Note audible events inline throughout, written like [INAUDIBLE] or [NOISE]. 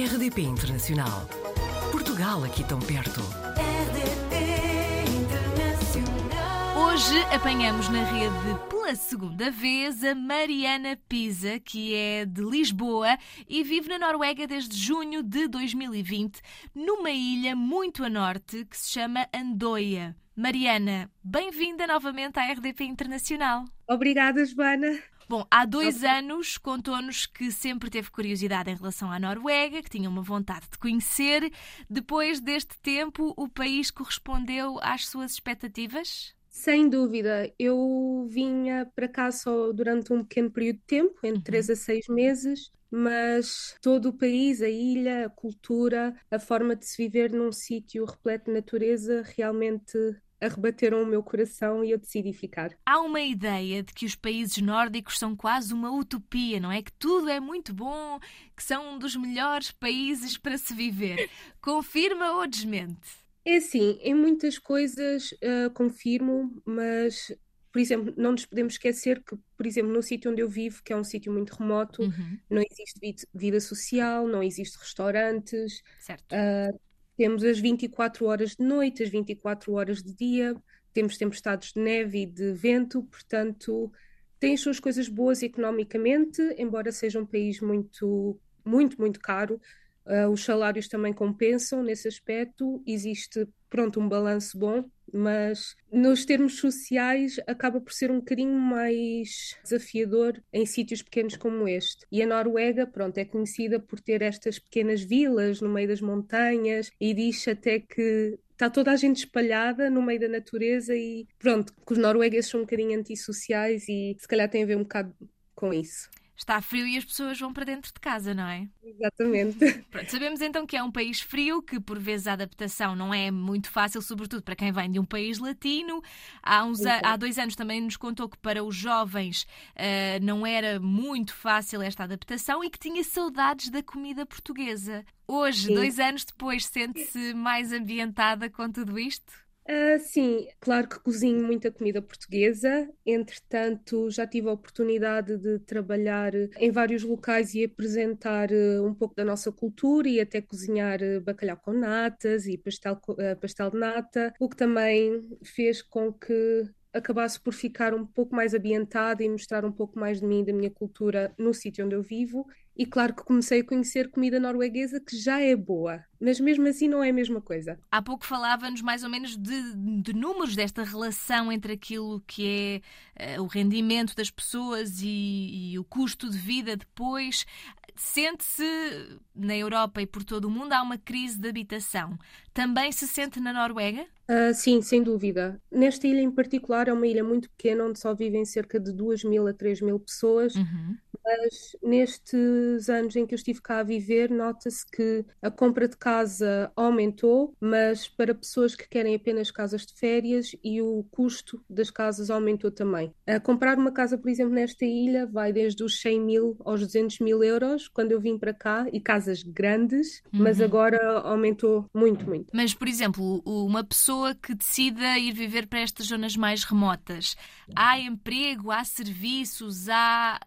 RDP Internacional. Portugal aqui tão perto. RDP Internacional. Hoje apanhamos na rede pela segunda vez a Mariana Pisa, que é de Lisboa e vive na Noruega desde junho de 2020, numa ilha muito a norte que se chama Andoia. Mariana, bem-vinda novamente à RDP Internacional. Obrigada, Joana. Bom, há dois anos contou-nos que sempre teve curiosidade em relação à Noruega, que tinha uma vontade de conhecer. Depois deste tempo, o país correspondeu às suas expectativas? Sem dúvida, eu vinha para cá só durante um pequeno período de tempo, entre três a seis meses, mas todo o país, a ilha, a cultura, a forma de se viver num sítio repleto de natureza realmente arrebateram o meu coração e eu decidi ficar. Há uma ideia de que os países nórdicos são quase uma utopia, não é? Que tudo é muito bom, que são um dos melhores países para se viver. Confirma ou desmente? É assim, em muitas coisas uh, confirmo, mas, por exemplo, não nos podemos esquecer que, por exemplo, no sítio onde eu vivo, que é um sítio muito remoto, Uhum, não existe vid- vida social, não existe restaurantes, certo. uh, temos as 24 horas de noite, as 24 horas de dia, temos tempestades de neve e de vento, portanto, tem as suas coisas boas economicamente, embora seja um país muito, muito, muito caro. Uh, os salários também compensam nesse aspecto, existe, pronto, um balanço bom, mas nos termos sociais acaba por ser um bocadinho mais desafiador em sítios pequenos como este. E a Noruega, pronto, é conhecida por ter estas pequenas vilas no meio das montanhas e diz até que está toda a gente espalhada no meio da natureza e pronto, que os noruegueses são um bocadinho antissociais e se calhar tem a ver um bocado com isso. Está frio e as pessoas vão para dentro de casa, não é? Exatamente. Pronto, sabemos então que é um país frio, que por vezes a adaptação não é muito fácil, sobretudo para quem vem de um país latino. Há, uns há dois anos também nos contou que para os jovens eh, não era muito fácil esta adaptação e que tinha saudades da comida portuguesa. Hoje, Sim. dois anos depois, sente-se mais ambientada com tudo isto? Ah, sim, claro que cozinho muita comida portuguesa. Entretanto, já tive a oportunidade de trabalhar em vários locais e apresentar eh, um pouco da nossa cultura e até cozinhar eh, bacalhau com natas e pastel, pastel de nata, o que também fez com que acabasse por ficar um pouco mais ambientada e mostrar um pouco mais de mim da minha cultura no sítio onde eu vivo. E claro que comecei a conhecer comida norueguesa que já é boa, mas mesmo assim não é a mesma coisa. Há pouco falava-nos mais ou menos de, de números desta relação entre aquilo que é eh, o rendimento das pessoas e, e o custo de vida depois. Sente-se na Europa e por todo o mundo há uma crise de habitação. Também se sente na Noruega? Ah, sim, sem dúvida. Nesta ilha em particular, é uma ilha muito pequena, onde só vivem cerca de 2 mil a 3 mil pessoas, Uhum. Mas nestes anos em que eu estive cá a viver, nota-se que a compra de casa aumentou, mas para pessoas que querem apenas casas de férias e o custo das casas aumentou também. A comprar uma casa, por exemplo, nesta ilha, vai desde os 100 mil aos 200 mil euros quando eu vim para cá, e casas grandes, mas Uhum. agora aumentou muito, muito. Mas, por exemplo, uma pessoa que decida ir viver para estas zonas mais remotas, há emprego, há serviços, há.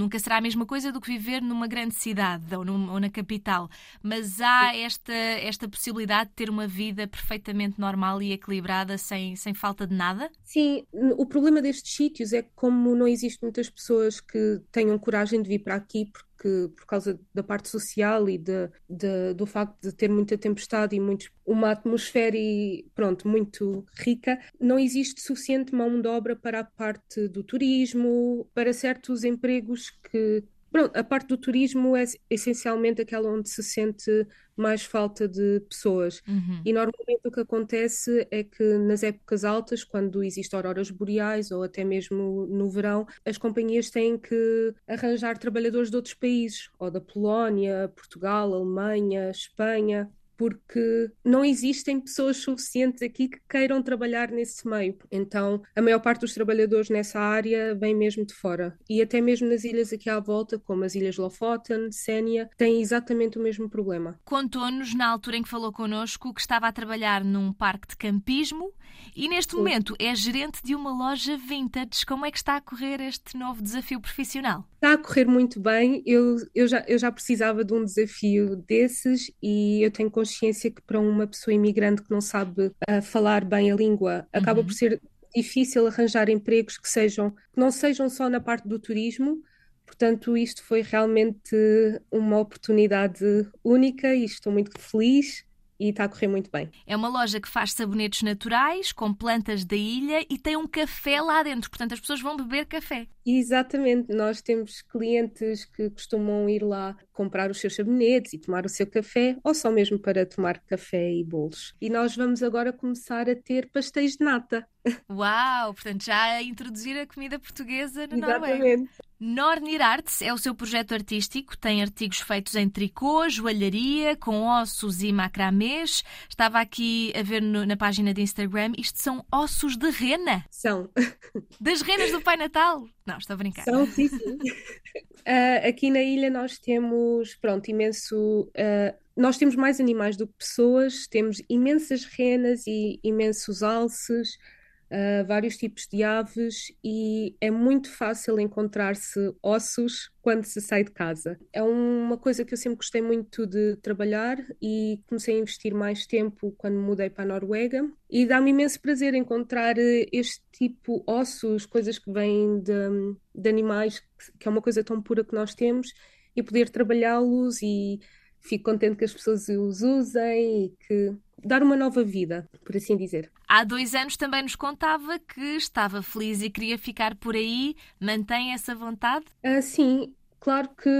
Nunca será a mesma coisa do que viver numa grande cidade ou, ou na capital, mas há esta, esta possibilidade de ter uma vida perfeitamente normal e equilibrada, sem, sem falta de nada? Sim, o problema destes sítios é que como não existem muitas pessoas que tenham coragem de vir para aqui porque por causa da parte social e de, de- do facto de ter muita tempestade e muitos, uma atmosfera e pronto, muito rica, não existe suficiente mão de obra para a parte do turismo, para certos empregos que Pronto, a parte do turismo é essencialmente aquela onde se sente mais falta de pessoas. Uhum. E normalmente o que acontece é que nas épocas altas, quando existem auroras boreais ou até mesmo no verão, as companhias têm que arranjar trabalhadores de outros países, ou da Polónia, Portugal, Alemanha, Espanha. Porque não existem pessoas suficientes aqui que queiram trabalhar nesse meio. Então, a maior parte dos trabalhadores nessa área vem mesmo de fora. E até mesmo nas ilhas aqui à volta, como as ilhas Lofoten, Sénia, têm exatamente o mesmo problema. Contou-nos, na altura em que falou connosco, que estava a trabalhar num parque de campismo e neste Sim. momento é gerente de uma loja vintage. Como é que está a correr este novo desafio profissional? Está a correr muito bem. Eu, eu, já, eu já precisava de um desafio desses e eu tenho consciência que para uma pessoa imigrante que não sabe uh, falar bem a língua, acaba uhum. por ser difícil arranjar empregos que sejam que não sejam só na parte do turismo. Portanto, isto foi realmente uma oportunidade única e estou muito feliz e está a correr muito bem. É uma loja que faz sabonetes naturais com plantas da ilha e tem um café lá dentro, portanto as pessoas vão beber café. Exatamente, nós temos clientes que costumam ir lá comprar os seus sabonetes e tomar o seu café, ou só mesmo para tomar café e bolos. E nós vamos agora começar a ter pastéis de nata. Uau! Portanto, já a introduzir a comida portuguesa no Exatamente. Noruega. Nornir Arts é o seu projeto artístico, tem artigos feitos em tricô, joalharia, com ossos e macramês. Estava aqui a ver no, na página de Instagram, isto são ossos de rena? São. Das renas do Pai Natal? Não, estou a brincar. São, sim, sim. uh, aqui na ilha nós temos, pronto, imenso... Uh, nós temos mais animais do que pessoas, temos imensas renas e imensos alces, uh, vários tipos de aves e é muito fácil encontrar-se ossos quando se sai de casa. É uma coisa que eu sempre gostei muito de trabalhar e comecei a investir mais tempo quando mudei para a Noruega e dá-me imenso prazer encontrar eh, este tipo ossos, coisas que vêm de, de animais, que é uma coisa tão pura que nós temos e poder trabalhá-los e fico contente que as pessoas os usem e que dar uma nova vida, por assim dizer. Há dois anos também nos contava que estava feliz e queria ficar por aí. Mantém essa vontade? Uh, sim, claro que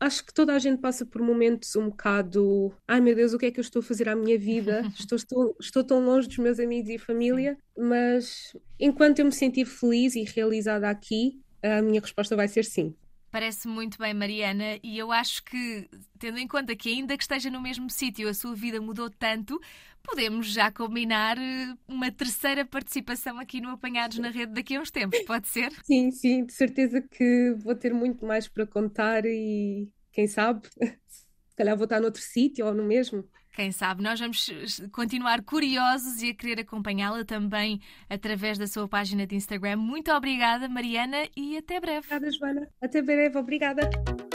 acho que toda a gente passa por momentos um bocado. Ai meu Deus, o que é que eu estou a fazer à minha vida? [LAUGHS] estou, estou, estou tão longe dos meus amigos e família, mas enquanto eu me sentir feliz e realizada aqui, a minha resposta vai ser sim. Parece muito bem, Mariana, e eu acho que, tendo em conta que ainda que esteja no mesmo sítio, a sua vida mudou tanto, podemos já combinar eh, uma terceira participação aqui no Apanhados na Rede daqui a uns tempos, pode ser? [LAUGHS] Sim, sim, de certeza que vou ter muito mais para contar e quem sabe, [LAUGHS] se calhar vou estar noutro sítio ou no mesmo. Quem sabe? Nós vamos continuar curiosos e a querer acompanhá-la também através da sua página de Instagram. Muito obrigada, Mariana, e até breve. Obrigada, Joana. Até breve, obrigada.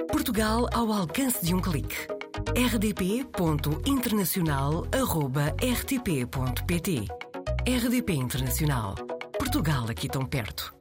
Portugal ao alcance de um clique. rdp.internacional.rtp.pt RDP Internacional. Portugal aqui tão perto.